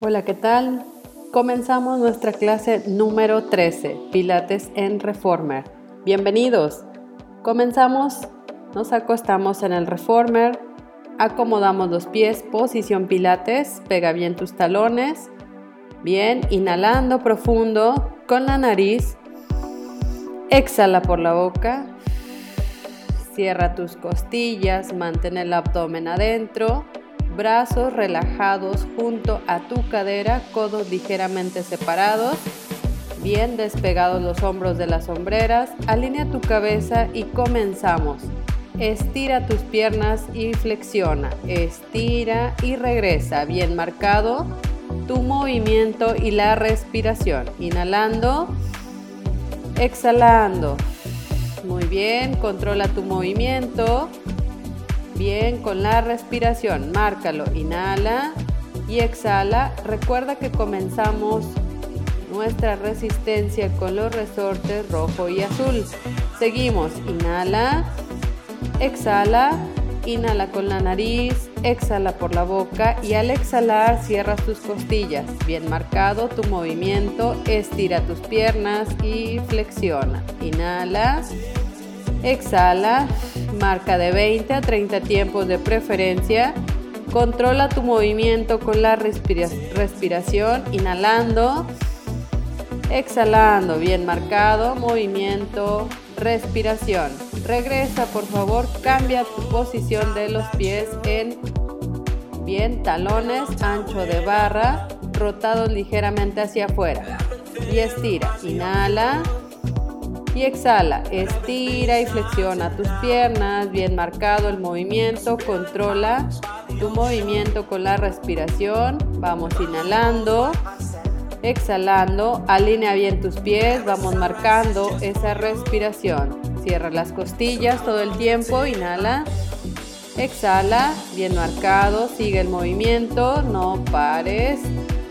Hola, ¿qué tal? Comenzamos nuestra clase número 13, Pilates en Reformer. Bienvenidos. Comenzamos, nos acostamos en el Reformer, acomodamos los pies, posición Pilates, pega bien tus talones. Bien, inhalando profundo con la nariz. Exhala por la boca. Cierra tus costillas, mantén el abdomen adentro brazos relajados junto a tu cadera, codos ligeramente separados, bien despegados los hombros de las sombreras, alinea tu cabeza y comenzamos. Estira tus piernas y flexiona, estira y regresa, bien marcado tu movimiento y la respiración, inhalando, exhalando. Muy bien, controla tu movimiento. Bien, con la respiración, márcalo, inhala y exhala. Recuerda que comenzamos nuestra resistencia con los resortes rojo y azul. Seguimos, inhala, exhala, inhala con la nariz, exhala por la boca y al exhalar cierras tus costillas. Bien marcado tu movimiento, estira tus piernas y flexiona. Inhala, exhala. Marca de 20 a 30 tiempos de preferencia. Controla tu movimiento con la respiración, inhalando, exhalando, bien marcado, movimiento, respiración. Regresa, por favor, cambia tu posición de los pies en bien talones, ancho de barra, rotados ligeramente hacia afuera. Y estira, inhala, y exhala. Estira y flexiona tus piernas, bien marcado el movimiento, controla tu movimiento con la respiración. Vamos inhalando, exhalando, alinea bien tus pies, vamos marcando esa respiración. Cierra las costillas todo el tiempo, inhala, exhala, bien marcado, sigue el movimiento, no pares,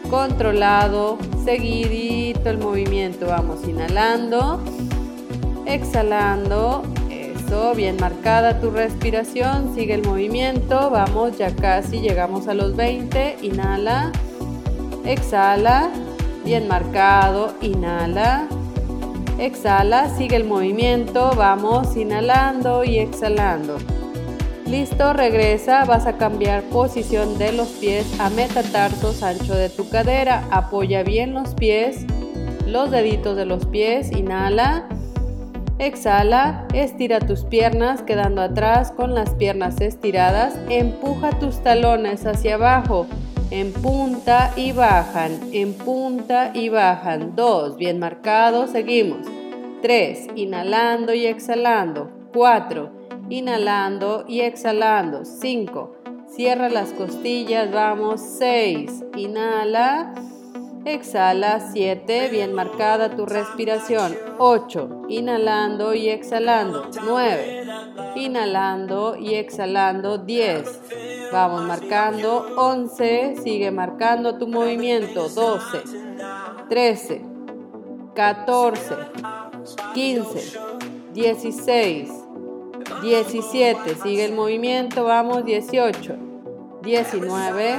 controlado, seguidito el movimiento, vamos inhalando. Exhalando, eso, bien marcada tu respiración, sigue el movimiento, vamos, ya casi llegamos a los 20, inhala, exhala, bien marcado, inhala, exhala, sigue el movimiento, vamos, inhalando y exhalando. Listo, regresa, vas a cambiar posición de los pies a metatarsos ancho de tu cadera, apoya bien los pies, los deditos de los pies, inhala, Exhala, estira tus piernas quedando atrás con las piernas estiradas, empuja tus talones hacia abajo, en punta y bajan, en punta y bajan, dos, bien marcado, seguimos, tres, inhalando y exhalando, cuatro, inhalando y exhalando, cinco, cierra las costillas, vamos, seis, inhala, Exhala 7, bien marcada tu respiración. 8, inhalando y exhalando. 9, inhalando y exhalando. 10, vamos marcando. 11, sigue marcando tu movimiento. 12, 13, 14, 15, 16, 17, sigue el movimiento, vamos. 18, 19.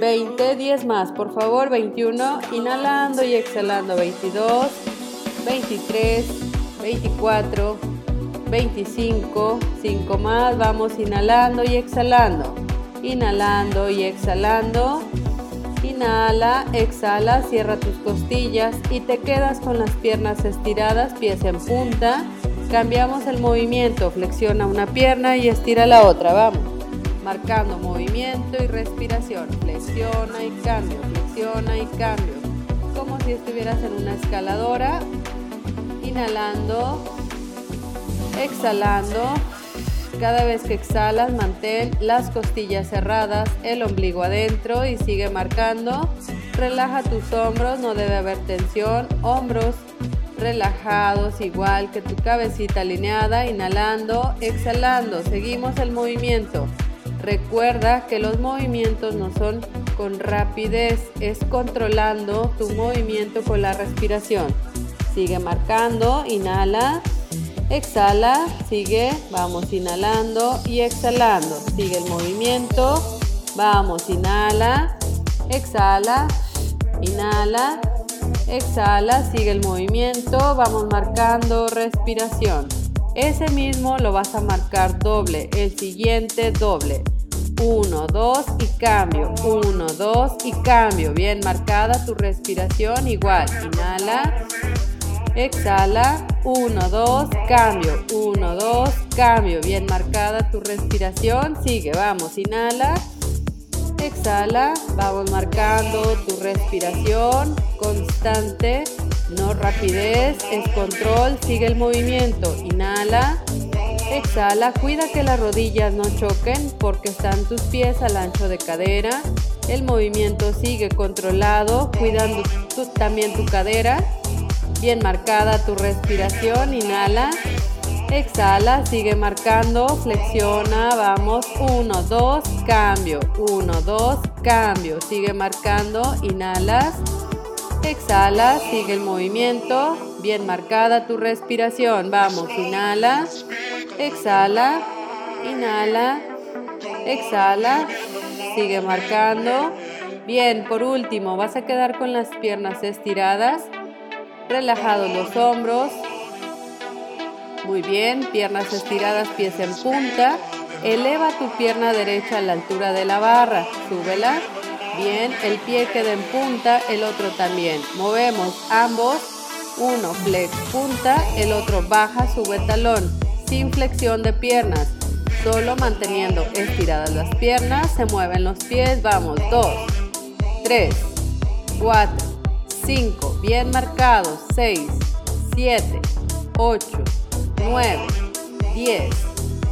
20, 10 más, por favor, 21, inhalando y exhalando, 22, 23, 24, 25, 5 más, vamos inhalando y exhalando, inhalando y exhalando, inhala, exhala, cierra tus costillas y te quedas con las piernas estiradas, pies en punta, cambiamos el movimiento, flexiona una pierna y estira la otra, vamos marcando movimiento y respiración. Flexiona y cambio, flexiona y cambio. Como si estuvieras en una escaladora. Inhalando, exhalando. Cada vez que exhalas, mantén las costillas cerradas, el ombligo adentro y sigue marcando. Relaja tus hombros, no debe haber tensión. Hombros relajados, igual que tu cabecita alineada, inhalando, exhalando. Seguimos el movimiento. Recuerda que los movimientos no son con rapidez, es controlando tu movimiento con la respiración. Sigue marcando, inhala, exhala, sigue, vamos inhalando y exhalando. Sigue el movimiento, vamos, inhala, exhala, inhala, exhala, sigue el movimiento, vamos marcando respiración. Ese mismo lo vas a marcar doble, el siguiente doble. 1, 2 y cambio. 1, 2 y cambio. Bien marcada tu respiración. Igual. Inhala. Exhala. 1, 2, cambio. 1, 2, cambio. Bien marcada tu respiración. Sigue. Vamos. Inhala. Exhala. Vamos marcando tu respiración constante. No rapidez, es control, sigue el movimiento. Inhala, exhala, cuida que las rodillas no choquen porque están tus pies al ancho de cadera. El movimiento sigue controlado, cuidando también tu cadera. Bien marcada tu respiración, inhala, exhala, sigue marcando, flexiona, vamos, 1, 2, cambio, 1, 2, cambio, sigue marcando, inhalas. Exhala, sigue el movimiento. Bien marcada tu respiración. Vamos, inhala. Exhala. Inhala. Exhala. Sigue marcando. Bien, por último, vas a quedar con las piernas estiradas, relajados los hombros. Muy bien, piernas estiradas, pies en punta. Eleva tu pierna derecha a la altura de la barra. Súbela. Bien, el pie queda en punta, el otro también. Movemos ambos. Uno flex punta, el otro baja, su talón, sin flexión de piernas. Solo manteniendo estiradas las piernas, se mueven los pies. Vamos, dos, tres, cuatro, cinco, bien marcados, seis, siete, ocho, nueve, diez,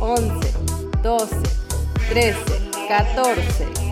once, doce, trece, catorce.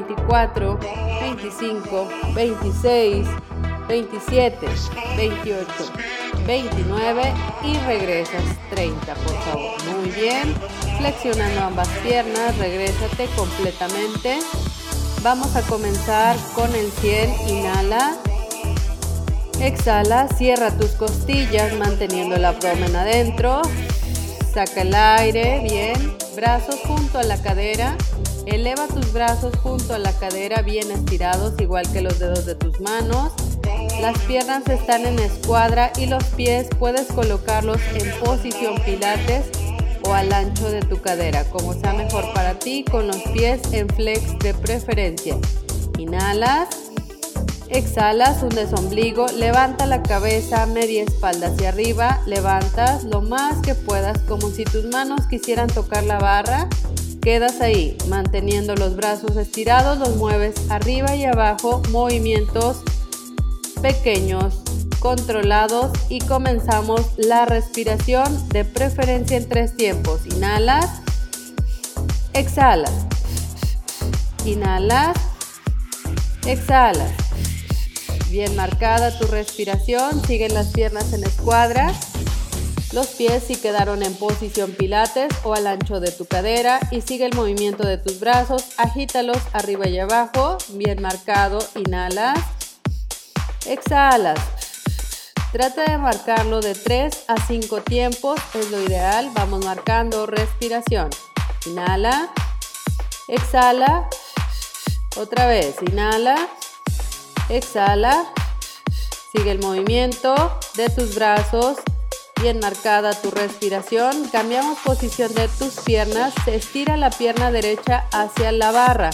24, 25, 26, 27, 28, 29 y regresas 30, por favor. Muy bien. Flexionando ambas piernas, regresate completamente. Vamos a comenzar con el 100, inhala. Exhala, cierra tus costillas manteniendo el abdomen adentro. Saca el aire, bien. Brazos junto a la cadera. Eleva tus brazos junto a la cadera bien estirados, igual que los dedos de tus manos. Las piernas están en escuadra y los pies puedes colocarlos en posición pilates o al ancho de tu cadera, como sea mejor para ti, con los pies en flex de preferencia. Inhalas, exhalas, un desombligo, levanta la cabeza, media espalda hacia arriba, levantas lo más que puedas, como si tus manos quisieran tocar la barra Quedas ahí, manteniendo los brazos estirados, los mueves arriba y abajo, movimientos pequeños, controlados y comenzamos la respiración de preferencia en tres tiempos. Inhalas, exhalas, inhalas, exhalas. Bien marcada tu respiración, siguen las piernas en escuadra. Los pies si quedaron en posición pilates o al ancho de tu cadera y sigue el movimiento de tus brazos, agítalos arriba y abajo, bien marcado, inhalas, exhalas. Trata de marcarlo de 3 a 5 tiempos, es lo ideal, vamos marcando respiración. Inhala, exhala, otra vez, inhala, exhala, sigue el movimiento de tus brazos, bien marcada tu respiración, cambiamos posición de tus piernas, se estira la pierna derecha hacia la barra.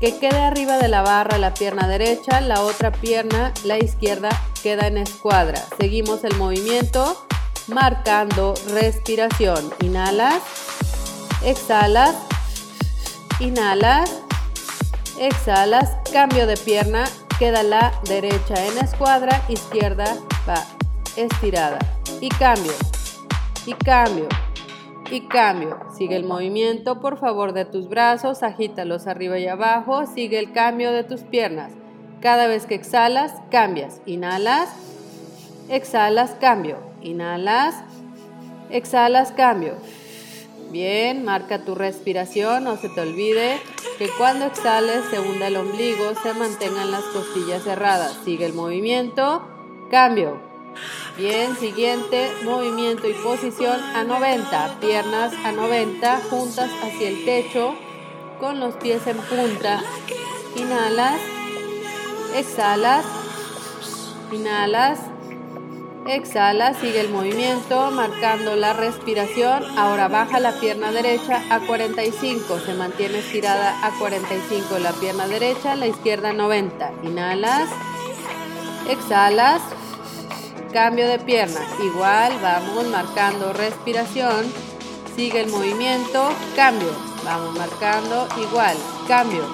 Que quede arriba de la barra la pierna derecha, la otra pierna, la izquierda, queda en escuadra. Seguimos el movimiento marcando respiración. Inhalas, exhalas, inhalas, exhalas, cambio de pierna, queda la derecha en escuadra, izquierda va estirada y cambio, y cambio, y cambio. Sigue el movimiento, por favor, de tus brazos, agítalos arriba y abajo, sigue el cambio de tus piernas. Cada vez que exhalas, cambias. Inhalas, exhalas, cambio. Inhalas, exhalas, cambio. Bien, marca tu respiración, no se te olvide que cuando exhales se hunda el ombligo, se mantengan las costillas cerradas. Sigue el movimiento, cambio. Bien, siguiente movimiento y posición a 90. Piernas a 90, juntas hacia el techo, con los pies en punta. Inhalas, exhalas, inhalas, exhalas, sigue el movimiento marcando la respiración. Ahora baja la pierna derecha a 45, se mantiene estirada a 45 la pierna derecha, la izquierda a 90. Inhalas, exhalas, Cambio de pierna. Igual, vamos marcando respiración. Sigue el movimiento. Cambio. Vamos marcando. Igual. Cambio.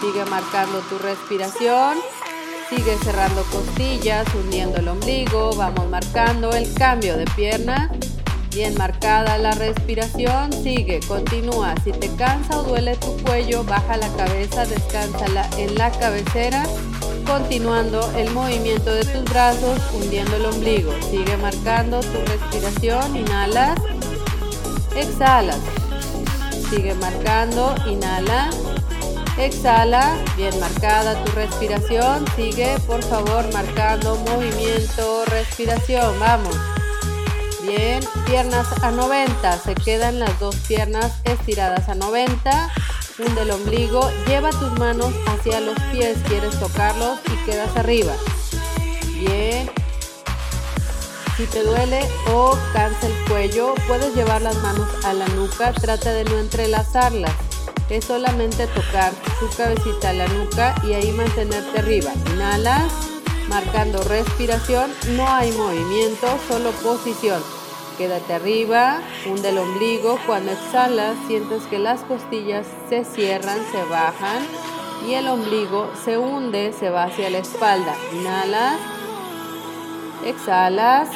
Sigue marcando tu respiración. Sigue cerrando costillas, uniendo el ombligo. Vamos marcando el cambio de pierna. Bien marcada la respiración, sigue, continúa. Si te cansa o duele tu cuello, baja la cabeza, descánsala en la cabecera, continuando el movimiento de tus brazos, hundiendo el ombligo. Sigue marcando tu respiración, inhalas, exhalas. Sigue marcando, inhala, exhala, bien marcada tu respiración, sigue por favor marcando movimiento, respiración, vamos. Bien, piernas a 90. Se quedan las dos piernas estiradas a 90. Hunde el ombligo. Lleva tus manos hacia los pies. Quieres tocarlos y quedas arriba. Bien. Si te duele o cansa el cuello, puedes llevar las manos a la nuca. Trata de no entrelazarlas. Es solamente tocar tu cabecita a la nuca y ahí mantenerte arriba. Inhalas marcando respiración, no hay movimiento, solo posición. Quédate arriba, hunde el ombligo, cuando exhalas sientes que las costillas se cierran, se bajan y el ombligo se hunde, se va hacia la espalda. Inhalas, exhalas,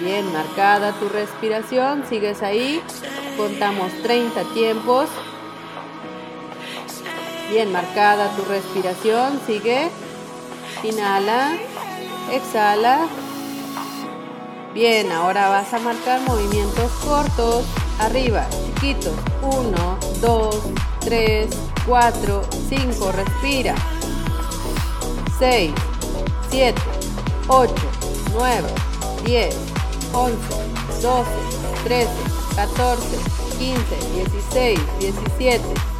bien marcada tu respiración, sigues ahí, contamos 30 tiempos, bien marcada tu respiración, sigue. Inhala, exhala. Bien, ahora vas a marcar movimientos cortos, arriba, chiquitos. 1, 2, 3, 4, 5, respira. 6, 7, 8, 9, 10, 11, 12, 13, 14, 15, 16, 17.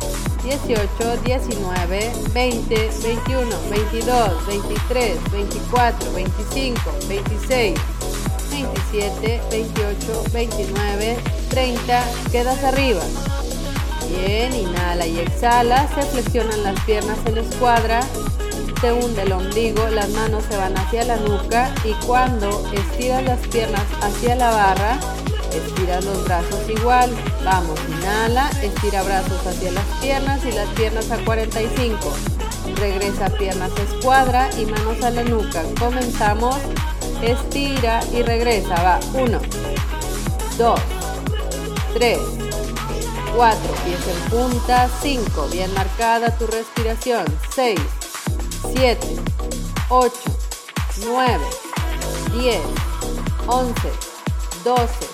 18, 19, 20, 21, 22, 23, 24, 25, 26, 27, 28, 29, 30. Quedas arriba. Bien, inhala y exhala. Se flexionan las piernas en escuadra. Se hunde el ombligo, las manos se van hacia la nuca y cuando estiras las piernas hacia la barra, Estira los brazos igual. Vamos, inhala, estira brazos hacia las piernas y las piernas a 45. Regresa piernas escuadra y manos a la nuca. Comenzamos. Estira y regresa. Va. 1, 2, 3, 4. Pies en punta. 5. Bien marcada tu respiración. 6, 7, 8, 9, 10, 11, 12.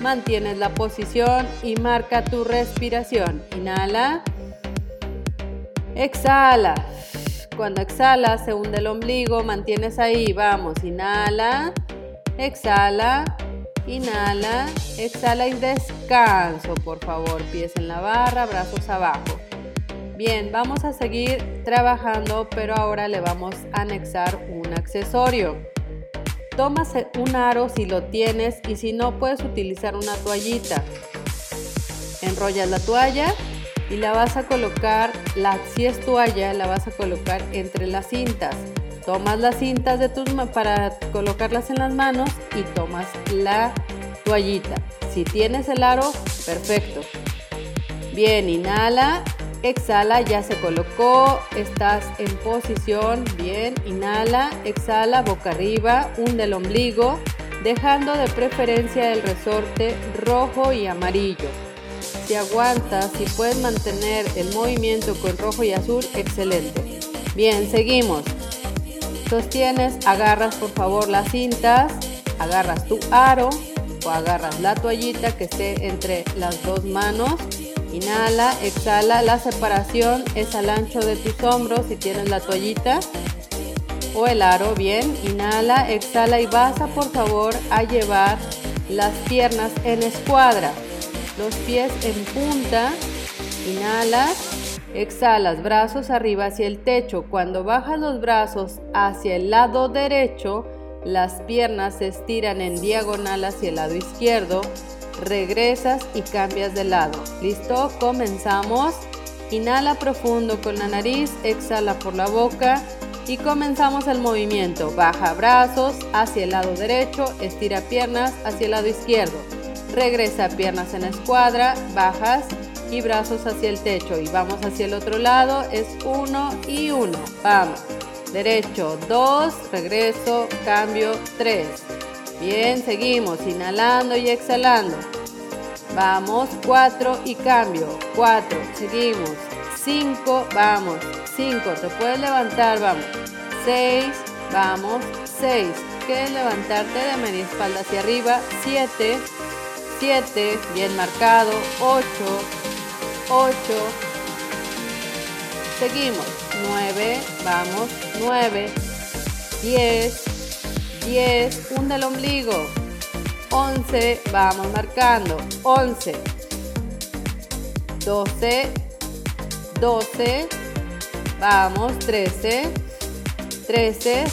Mantienes la posición y marca tu respiración. Inhala. Exhala. Cuando exhalas, se hunde el ombligo, mantienes ahí, vamos, inhala, exhala, inhala, exhala y descanso, por favor, pies en la barra, brazos abajo. Bien, vamos a seguir trabajando, pero ahora le vamos a anexar un accesorio. Tomas un aro si lo tienes y si no puedes utilizar una toallita. Enrollas la toalla y la vas a colocar, la, si es toalla, la vas a colocar entre las cintas. Tomas las cintas de tus para colocarlas en las manos y tomas la toallita. Si tienes el aro, perfecto. Bien, inhala Exhala, ya se colocó, estás en posición, bien, inhala, exhala, boca arriba, hunde el ombligo, dejando de preferencia el resorte rojo y amarillo. Si aguantas, si puedes mantener el movimiento con rojo y azul, excelente. Bien, seguimos. Sostienes, agarras por favor las cintas, agarras tu aro o agarras la toallita que esté entre las dos manos Inhala, exhala. La separación es al ancho de tus hombros si tienes la toallita o el aro. Bien, inhala, exhala y vas a por favor a llevar las piernas en escuadra. Los pies en punta. Inhalas, exhalas, brazos arriba hacia el techo. Cuando bajas los brazos hacia el lado derecho, las piernas se estiran en diagonal hacia el lado izquierdo regresas y cambias de lado. ¿Listo? Comenzamos. Inhala profundo con la nariz, exhala por la boca y comenzamos el movimiento. Baja brazos hacia el lado derecho, estira piernas hacia el lado izquierdo. Regresa piernas en la escuadra, bajas y brazos hacia el techo y vamos hacia el otro lado, es uno y uno. Vamos. Derecho, dos, regreso, cambio, tres. Bien, seguimos inhalando y exhalando. Vamos, 4 y cambio. 4, seguimos. 5, vamos. 5, te puedes levantar, vamos. 6, vamos. 6, quieres levantarte de media espalda hacia arriba. 7, siete, bien marcado. 8, ocho, Seguimos. 9, vamos. 9, 10, 10, punta el ombligo. 11, vamos marcando. 11, 12, 12, vamos, 13, 13,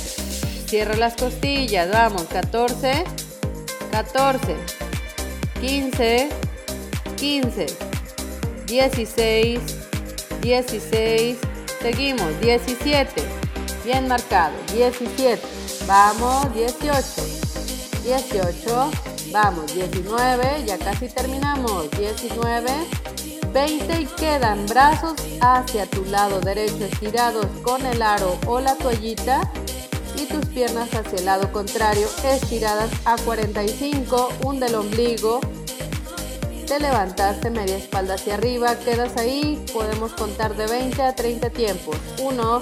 cierro las costillas, vamos, 14, 14, 15, 15, 16, 16, seguimos, 17, Bien marcado. 17. Vamos, 18. 18. Vamos, 19. Ya casi terminamos. 19. 20 y quedan brazos hacia tu lado derecho estirados con el aro o la toallita y tus piernas hacia el lado contrario estiradas a 45, un del ombligo. Te levantaste media espalda hacia arriba, quedas ahí, podemos contar de 20 a 30 tiempos. 1,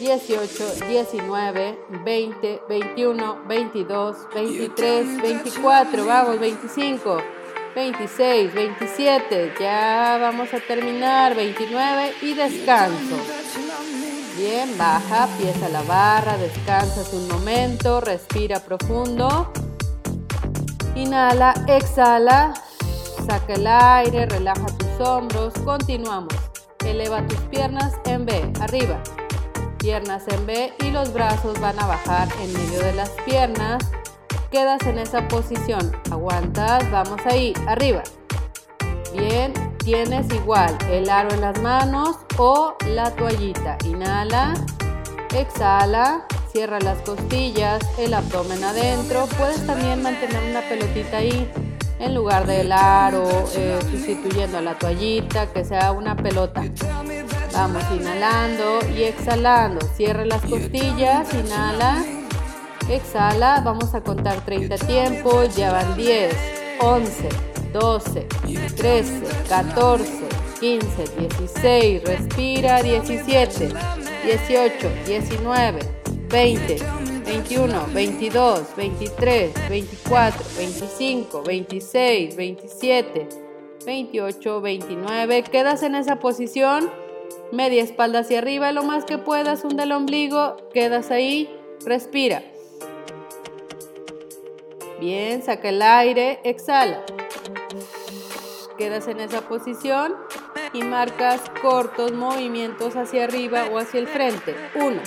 18, 19, 20, 21, 22, 23, 24, vamos, 25, 26, 27, ya vamos a terminar, 29 y descanso. Bien, baja, pieza la barra, descansas un momento, respira profundo. Inhala, exhala, saca el aire, relaja tus hombros, continuamos. Eleva tus piernas en B, arriba, piernas en B y los brazos van a bajar en medio de las piernas. Quedas en esa posición, aguantas, vamos ahí, arriba. Bien, tienes igual el aro en las manos o la toallita. Inhala, exhala, cierra las costillas, el abdomen adentro. Puedes también mantener una pelotita ahí en lugar del aro, eh, sustituyendo la toallita, que sea una pelota. Vamos inhalando y exhalando. Cierre las costillas, inhala, exhala. Vamos a contar 30 tiempos, ya van 10, 11, 12, 13, 14, 15, 16, respira, 17, 18, 19, 20. 21, 22, 23, 24, 25, 26, 27, 28, 29. Quedas en esa posición, media espalda hacia arriba lo más que puedas, hunde el ombligo, quedas ahí, respira. Bien, saca el aire, exhala. Quedas en esa posición y marcas cortos movimientos hacia arriba o hacia el frente. 1.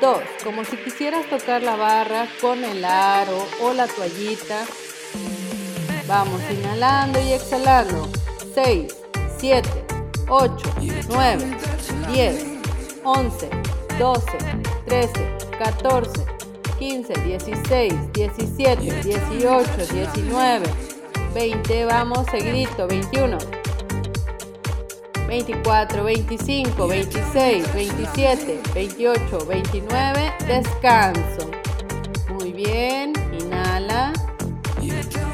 2. Como si quisieras tocar la barra con el aro o la toallita. Vamos inhalando y exhalando. 6, 7, 8, 9, 10, 11, 12, 13, 14, 15, 16, 17, 18, 19, 20. Vamos, seguidito. 21, 24, 25, 26, 27, 28, 29. Descanso. Muy bien. Inhala.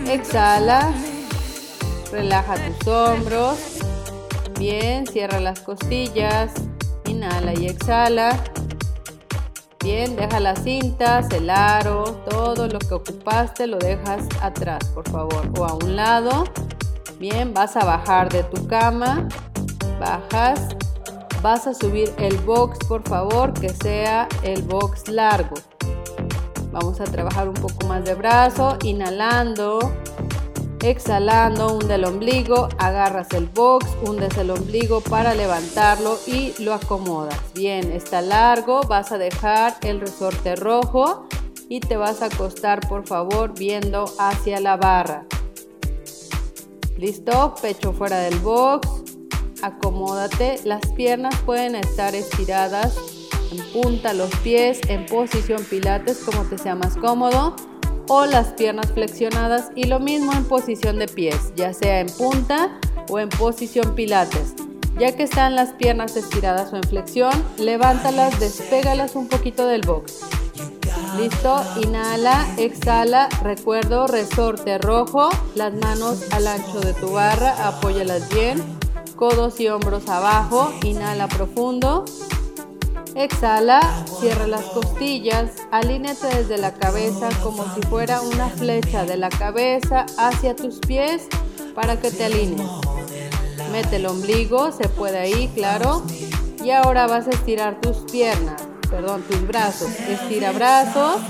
Exhala. Relaja tus hombros. Bien. Cierra las costillas. Inhala y exhala. Bien, deja las cintas, el aro, todo lo que ocupaste lo dejas atrás, por favor, o a un lado. Bien, vas a bajar de tu cama, bajas. Vas a subir el box, por favor, que sea el box largo. Vamos a trabajar un poco más de brazo, inhalando, exhalando, hunde el ombligo, agarras el box, hundes el ombligo para levantarlo y lo acomodas. Bien, está largo, vas a dejar el resorte rojo y te vas a acostar por favor viendo hacia la barra. Listo, pecho fuera del box, acomódate. Las piernas pueden estar estiradas en punta, los pies en posición pilates, como te sea más cómodo, o las piernas flexionadas y lo mismo en posición de pies, ya sea en punta o en posición pilates. Ya que están las piernas estiradas o en flexión, levántalas, despégalas un poquito del box. Listo, inhala, exhala, recuerdo, resorte rojo, las manos al ancho de tu barra, apóyalas bien codos y hombros abajo, inhala profundo. Exhala, cierra las costillas, alíneate desde la cabeza como si fuera una flecha de la cabeza hacia tus pies para que te alines. Mete el ombligo, se puede ahí, claro. Y ahora vas a estirar tus piernas, perdón, tus brazos. Estira brazos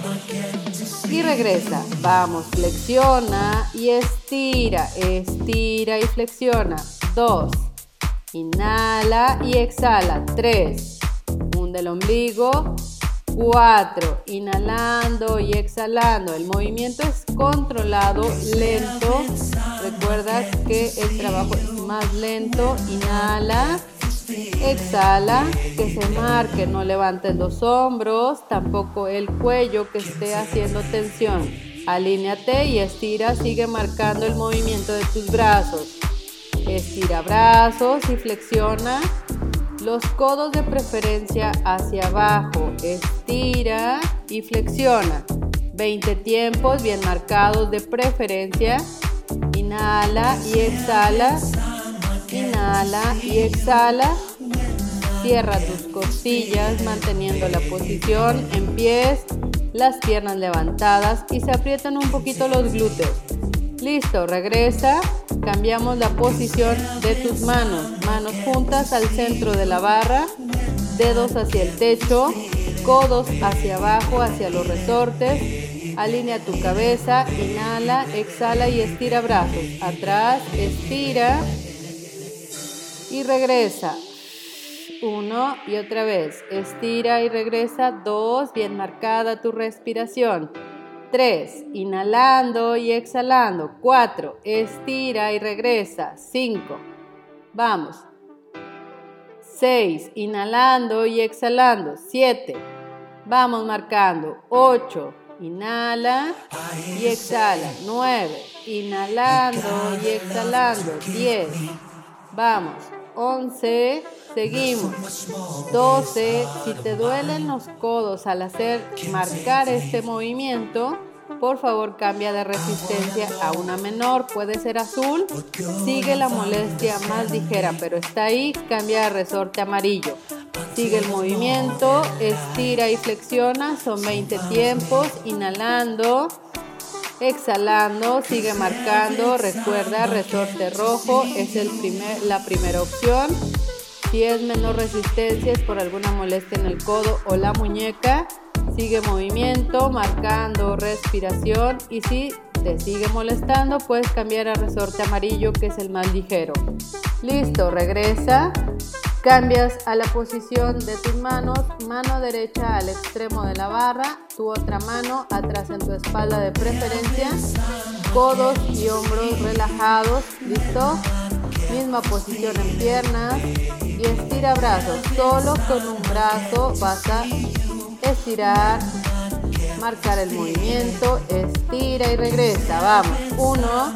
y regresa. Vamos, flexiona y estira, estira y flexiona. Dos. Inhala y exhala. 3. Hunde el ombligo. 4. Inhalando y exhalando. El movimiento es controlado, lento. Recuerda que el trabajo es más lento. Inhala. Exhala, que se marque, no levantes los hombros, tampoco el cuello que esté haciendo tensión. Alíneate y estira, sigue marcando el movimiento de tus brazos. Estira brazos y flexiona los codos de preferencia hacia abajo. Estira y flexiona. 20 tiempos bien marcados de preferencia. Inhala y exhala. Inhala y exhala. Cierra tus costillas manteniendo la posición en pies, las piernas levantadas y se aprietan un poquito los glúteos. Listo, regresa. Cambiamos la posición de tus manos. Manos juntas al centro de la barra. Dedos hacia el techo. Codos hacia abajo, hacia los resortes. Alinea tu cabeza. Inhala, exhala y estira brazos. Atrás, estira. Y regresa. Uno y otra vez. Estira y regresa. Dos. Bien marcada tu respiración. 3. Inhalando y exhalando. 4. Estira y regresa. 5. Vamos. 6. Inhalando y exhalando. 7. Vamos marcando. 8. Inhala y exhala. 9. Inhalando y exhalando. 10. Vamos. 11, seguimos. 12, si te duelen los codos al hacer marcar este movimiento, por favor cambia de resistencia a una menor, puede ser azul, sigue la molestia más ligera, pero está ahí, cambia de resorte amarillo. Sigue el movimiento, estira y flexiona, son 20 tiempos, inhalando Exhalando, sigue marcando, recuerda, resorte rojo es el primer, la primera opción. Si es menor resistencia, es por alguna molestia en el codo o la muñeca, sigue movimiento, marcando, respiración y si te sigue molestando, puedes cambiar a resorte amarillo que es el más ligero. Listo, regresa. Cambias a la posición de tus manos, mano derecha al extremo de la barra, tu otra mano atrás en tu espalda de preferencia, codos y hombros relajados, listo. Misma posición en piernas y estira brazos. Solo con un brazo vas a estirar, marcar el movimiento, estira y regresa, vamos, uno,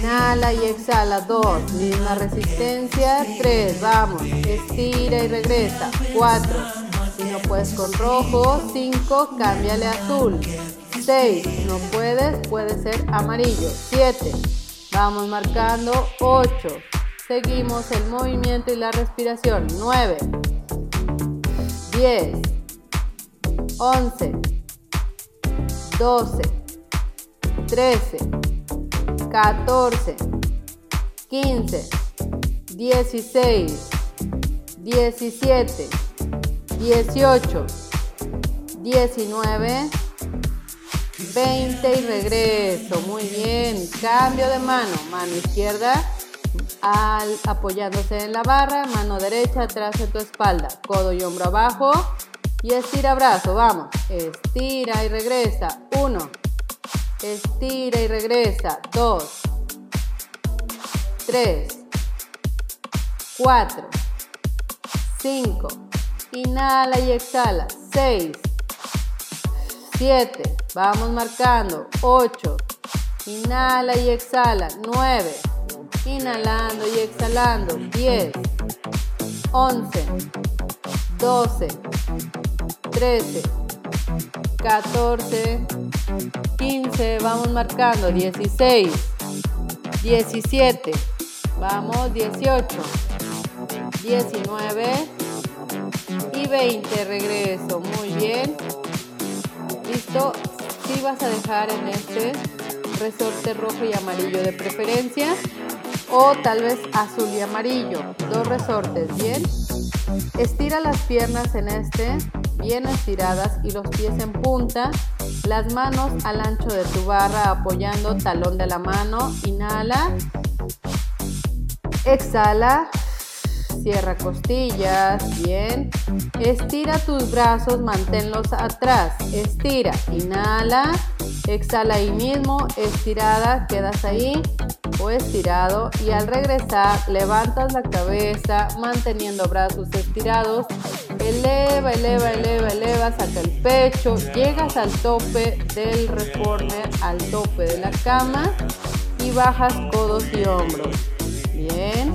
inhala y exhala, dos, misma resistencia, tres, vamos, estira y regresa, cuatro, si no puedes con rojo, cinco, cámbiale azul, seis, no puedes, puede ser amarillo, siete, vamos marcando, ocho, seguimos el movimiento y la respiración, nueve, diez, 11, 12, 13, 14, 15, 16, 17, 18, 19, 20 y regreso. Muy bien. Cambio de mano. Mano izquierda apoyándose en la barra. Mano derecha atrás de tu espalda. Codo y hombro abajo. Y estira abrazo, vamos. Estira y regresa. 1. Estira y regresa. 2. 3. 4. 5. Inhala y exhala. 6. 7. Vamos marcando. 8. Inhala y exhala. 9. Inhalando y exhalando. 10. 11. 12. 13, 14, 15, vamos marcando, 16, 17, vamos 18, 19 y 20, regreso, muy bien, listo, si vas a dejar en este resorte rojo y amarillo de preferencia o tal vez azul y amarillo, dos resortes, bien, estira las piernas en este bien estiradas y los pies en punta, las manos al ancho de tu barra apoyando talón de la mano, inhala, exhala, cierra costillas, bien, estira tus brazos, manténlos atrás, estira, inhala, Exhala ahí mismo, estirada, quedas ahí o estirado y al regresar levantas la cabeza manteniendo brazos estirados. Eleva, eleva, eleva, eleva, saca el pecho, llegas al tope del reformer, al tope de la cama y bajas codos y hombros. Bien.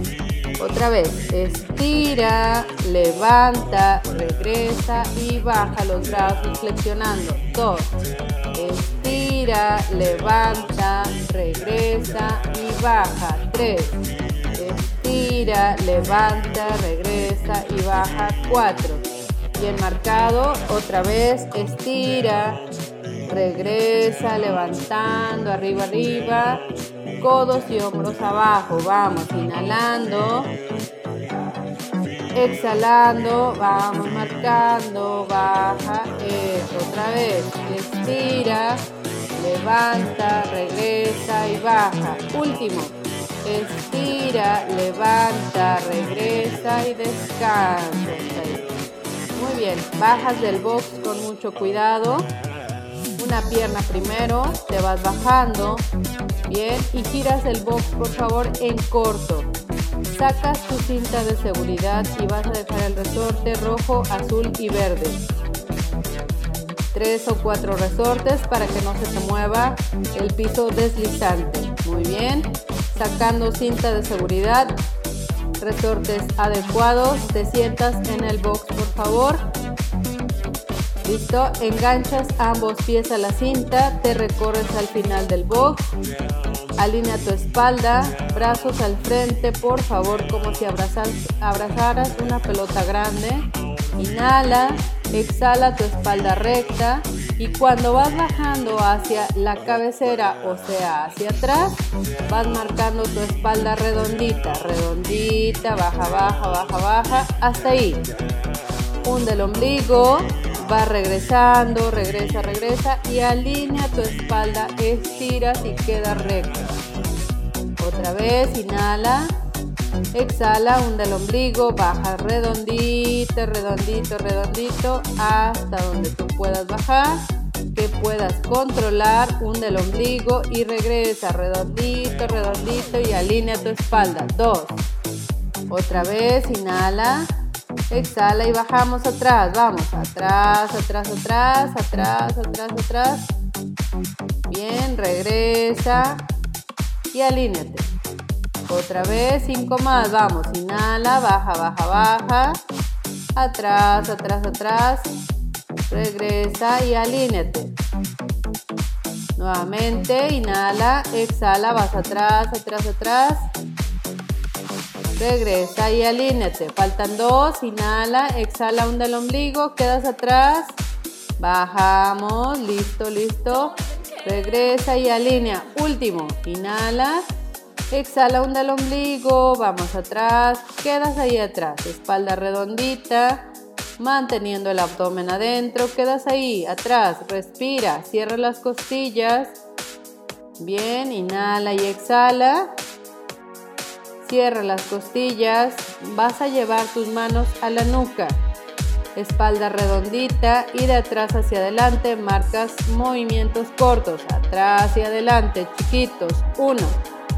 Otra vez, estira, levanta, regresa y baja los brazos flexionando. Dos, estira, levanta, regresa y baja. 3. Estira, levanta, regresa y baja. 4. Bien marcado. Otra vez. Estira, regresa, levantando, arriba, arriba. Codos y hombros abajo. Vamos, inhalando. Exhalando, vamos marcando, baja, otra vez, estira, levanta, regresa y baja. Último, estira, levanta, regresa y descansa. Muy bien, bajas del box con mucho cuidado. Una pierna primero, te vas bajando, bien, y tiras el box por favor en corto. Sacas tu cinta de seguridad y vas a dejar el resorte rojo, azul y verde tres o cuatro resortes para que no se te mueva el piso deslizante. Muy bien, sacando cinta de seguridad, resortes adecuados, te sientas en el box por favor. Listo, enganchas ambos pies a la cinta, te recorres al final del box, alinea tu espalda, brazos al frente, por favor, como si abrazaras una pelota grande. Inhala, Exhala tu espalda recta y cuando vas bajando hacia la cabecera, o sea, hacia atrás, vas marcando tu espalda redondita, redondita, baja, baja, baja, baja, hasta ahí. Hunde el ombligo, va regresando, regresa, regresa y alinea tu espalda, estiras y queda recta. Otra vez, inhala. Exhala, hunda el ombligo, baja redondito, redondito, redondito, hasta donde tú puedas bajar, que puedas controlar, hunde el ombligo y regresa redondito, redondito y alinea tu espalda. Dos. Otra vez, inhala, exhala y bajamos atrás, vamos, atrás, atrás, atrás, atrás, atrás, atrás. Bien, regresa y alíneate. Otra vez, cinco más. Vamos, inhala, baja, baja, baja. Atrás, atrás, atrás. Regresa y alíneate. Nuevamente, inhala, exhala, vas atrás, atrás, atrás. Regresa y alíneate. Faltan dos, inhala, exhala, hunda el ombligo, quedas atrás. Bajamos, listo, listo. Regresa y alinea. Último, inhala, Exhala, hunda el ombligo, vamos atrás, quedas ahí atrás, espalda redondita, manteniendo el abdomen adentro, quedas ahí atrás, respira, cierra las costillas. Bien, inhala y exhala. Cierra las costillas, vas a llevar tus manos a la nuca. Espalda redondita y de atrás hacia adelante marcas movimientos cortos, atrás y adelante, chiquitos. Uno.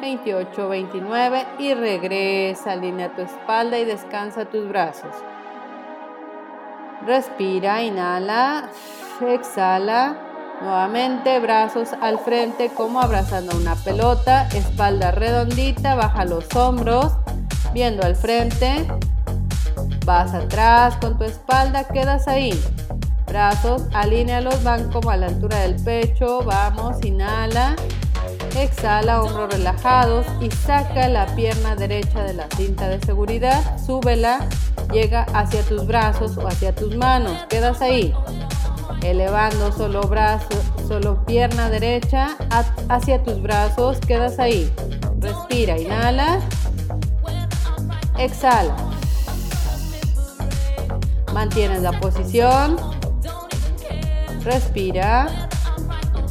28, 29 y regresa, alinea tu espalda y descansa tus brazos. Respira, inhala, exhala. Nuevamente, brazos al frente como abrazando una pelota, espalda redondita, baja los hombros, viendo al frente. Vas atrás con tu espalda, quedas ahí. Brazos, alínealos, van como a la altura del pecho. Vamos, inhala. Exhala hombros relajados y saca la pierna derecha de la cinta de seguridad. Súbela, llega hacia tus brazos o hacia tus manos. Quedas ahí. Elevando solo brazo, solo pierna derecha hacia tus brazos. Quedas ahí. Respira, inhala. Exhala. Mantienes la posición. Respira.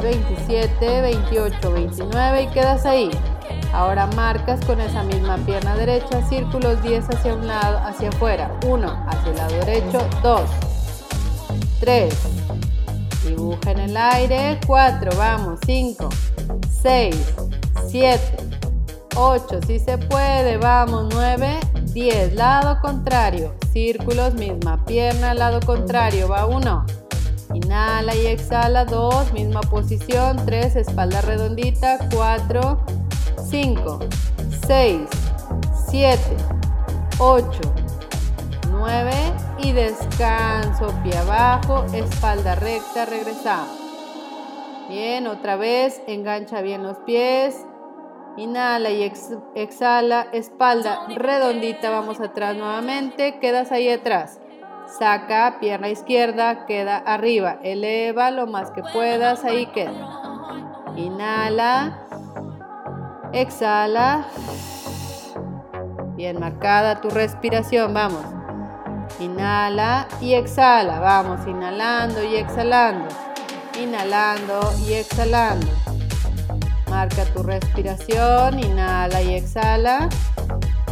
27, 28, 29 y quedas ahí. Ahora marcas con esa misma pierna derecha círculos 10 hacia un lado, hacia afuera. 1 hacia el lado derecho, 2, 3. Dibuja en el aire, 4, vamos, 5, 6, 7, 8, si se puede, vamos, 9, 10, lado contrario, círculos, misma pierna, lado contrario, va 1, Inhala y exhala. 2, misma posición. 3, espalda redondita. 4, 5, 6, 7, 8, 9 y descanso. Pie abajo, espalda recta. Regresamos. Bien, otra vez. Engancha bien los pies. Inhala y exhala. Espalda redondita. Vamos atrás nuevamente. Quedas ahí atrás saca pierna izquierda, queda arriba, eleva lo más que puedas, ahí queda. Inhala, exhala, bien marcada tu respiración, vamos. Inhala y exhala, vamos, inhalando y exhalando, inhalando y exhalando. Marca tu respiración, inhala y exhala.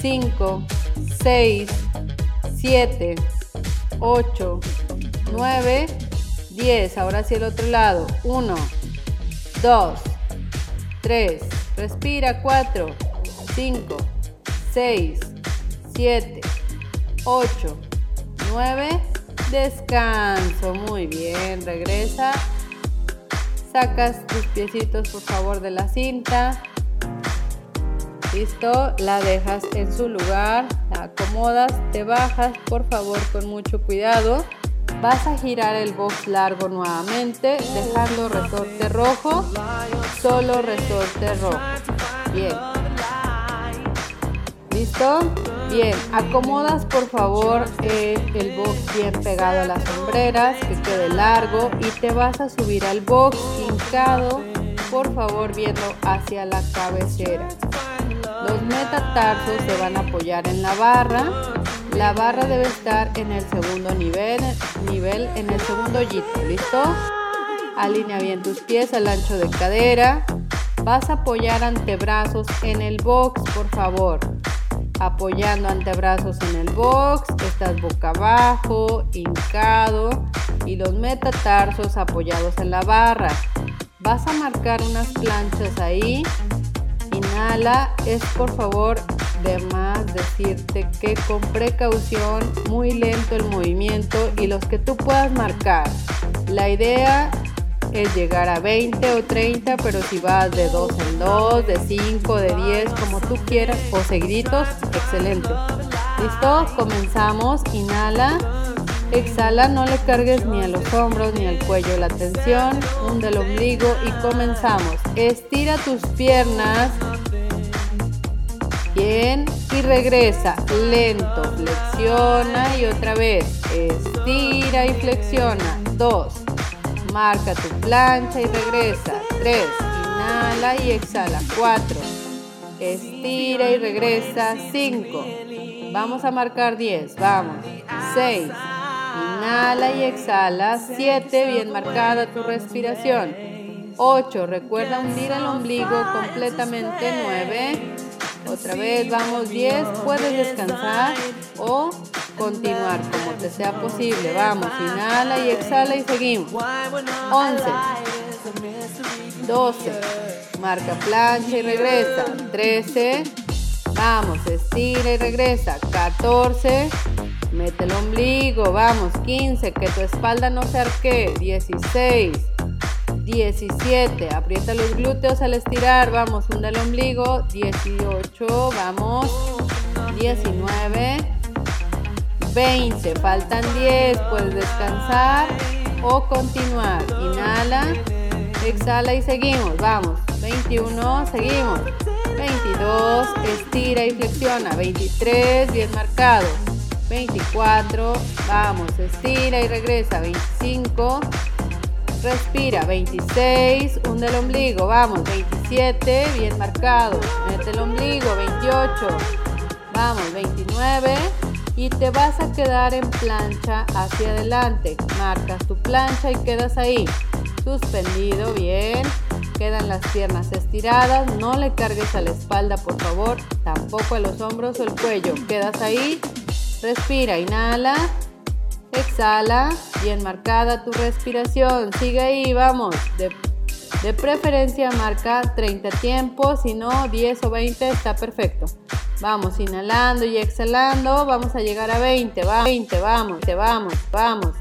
5, 6, 7, 8, 9, 10. Ahora hacia el otro lado. 1, 2, 3. Respira. 4, 5, 6, 7, 8, 9. Descanso. Muy bien. Regresa. Sacas tus piecitos por favor de la cinta. Listo, la dejas en su lugar, la acomodas, te bajas, por favor, con mucho cuidado. Vas a girar el box largo nuevamente, dejando resorte rojo, solo resorte rojo. Bien. ¿Listo? Bien, acomodas por favor eh, el box bien pegado a las sombreras, que quede largo y te vas a subir al box hincado, por favor viendo hacia la cabecera. Los metatarsos se van a apoyar en la barra. La barra debe estar en el segundo nivel, nivel en el segundo yito, ¿listo? Alinea bien tus pies al ancho de cadera. Vas a apoyar antebrazos en el box, por favor. Apoyando antebrazos en el box, estás boca abajo, hincado y los metatarsos apoyados en la barra. Vas a marcar unas planchas ahí Inhala, es por favor de más decirte que con precaución, muy lento el movimiento y los que tú puedas marcar. La idea es llegar a 20 o 30, pero si vas de 2 en 2, de 5, de 10, como tú quieras, o seguiditos, excelente. ¿Listo? Comenzamos. Inhala. Exhala, no le cargues ni a los hombros ni al cuello la tensión, hunde el ombligo y comenzamos. Estira tus piernas, bien y regresa lento, flexiona y otra vez estira y flexiona. dos, Marca tu plancha y regresa. tres, Inhala y exhala. cuatro, Estira y regresa. cinco, Vamos a marcar diez, Vamos. seis, Inhala y exhala. siete, Bien marcada tu respiración. ocho, Recuerda hundir el ombligo completamente. 9. Otra vez, vamos 10, puedes descansar o continuar como te sea posible. Vamos, inhala y exhala y seguimos. 11, 12, marca plancha y regresa. 13, vamos, estira y regresa. 14, mete el ombligo, vamos. 15, que tu espalda no se arquee. 16, 17. Aprieta los glúteos al estirar. Vamos, hunda el ombligo. 18. Vamos. 19. 20. Faltan 10. Puedes descansar o continuar. Inhala. Exhala y seguimos. Vamos. 21. Seguimos. 22. Estira y flexiona. 23. 10 marcado. 24. Vamos. Estira y regresa. 25. Respira, 26, hunde el ombligo, vamos, 27, bien marcado, mete el ombligo, 28, vamos, 29 y te vas a quedar en plancha hacia adelante. Marcas tu plancha y quedas ahí, suspendido, bien. Quedan las piernas estiradas, no le cargues a la espalda por favor, tampoco a los hombros o el cuello. Quedas ahí, respira, inhala, Exhala, bien marcada tu respiración. Sigue ahí, vamos. De, preferencia marca 30 tiempos, si no 10 o 20 está perfecto. Vamos, inhalando y exhalando, vamos a llegar a 20, 20, vamos, te vamos, vamos.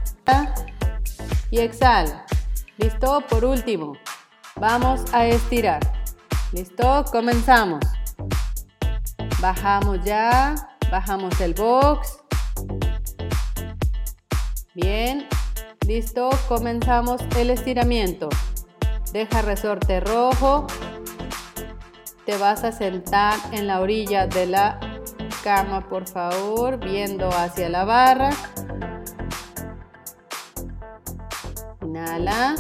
Y exhala. ¿Listo? Por último, vamos a estirar. ¿Listo? Comenzamos. Bajamos ya, bajamos el box. Bien, listo, comenzamos el estiramiento. Deja resorte rojo. Te vas a sentar en la orilla de la cama, por favor, viendo hacia la barra. Inhala,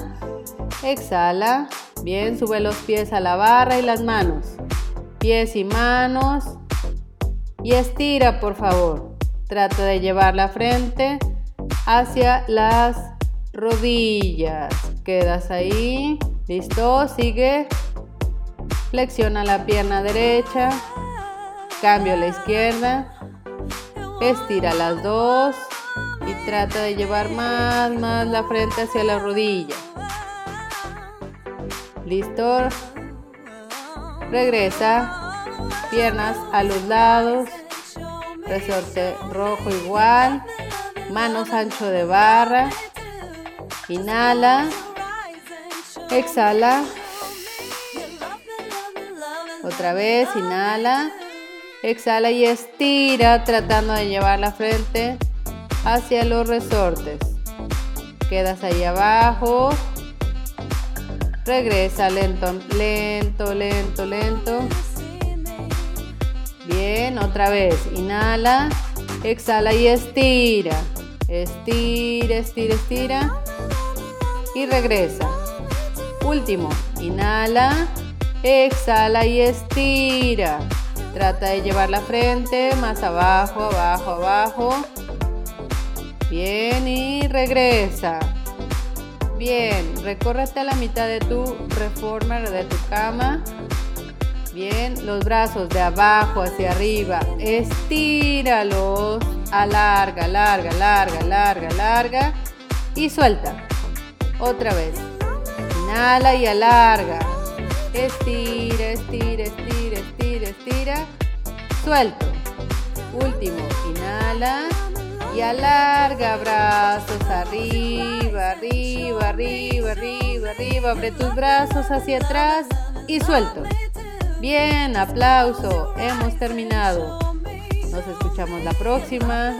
exhala. Bien, sube los pies a la barra y las manos. Pies y manos. Y estira, por favor. Trata de llevar la frente hacia las rodillas. Quedas ahí. Listo, sigue. Flexiona la pierna derecha. Cambio la izquierda. Estira las dos. Y trata de llevar más, más la frente hacia la rodilla. Listo. Regresa. Piernas a los lados. Resorte rojo igual manos ancho de barra. Inhala. Exhala. Otra vez, inhala. Exhala y estira tratando de llevar la frente hacia los resortes. Quedas ahí abajo. Regresa lento, lento, lento, lento. Bien, otra vez. Inhala, exhala y estira. Estira, estira, estira. Y regresa. Último. Inhala. Exhala y estira. Trata de llevar la frente más abajo, abajo, abajo. Bien y regresa. Bien, recórrete a la mitad de tu reforma de tu cama. Bien, los brazos de abajo hacia arriba. Estíralos. Alarga, alarga, larga, larga, larga. Y suelta. Otra vez. Inhala y alarga. Estira, estira, estira, estira, estira. Suelto. Último. Inhala y alarga brazos arriba, arriba, arriba, arriba, arriba. Abre tus brazos hacia atrás y suelto. Bien, aplauso. Hemos terminado. Nos escuchamos la próxima.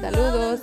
Saludos.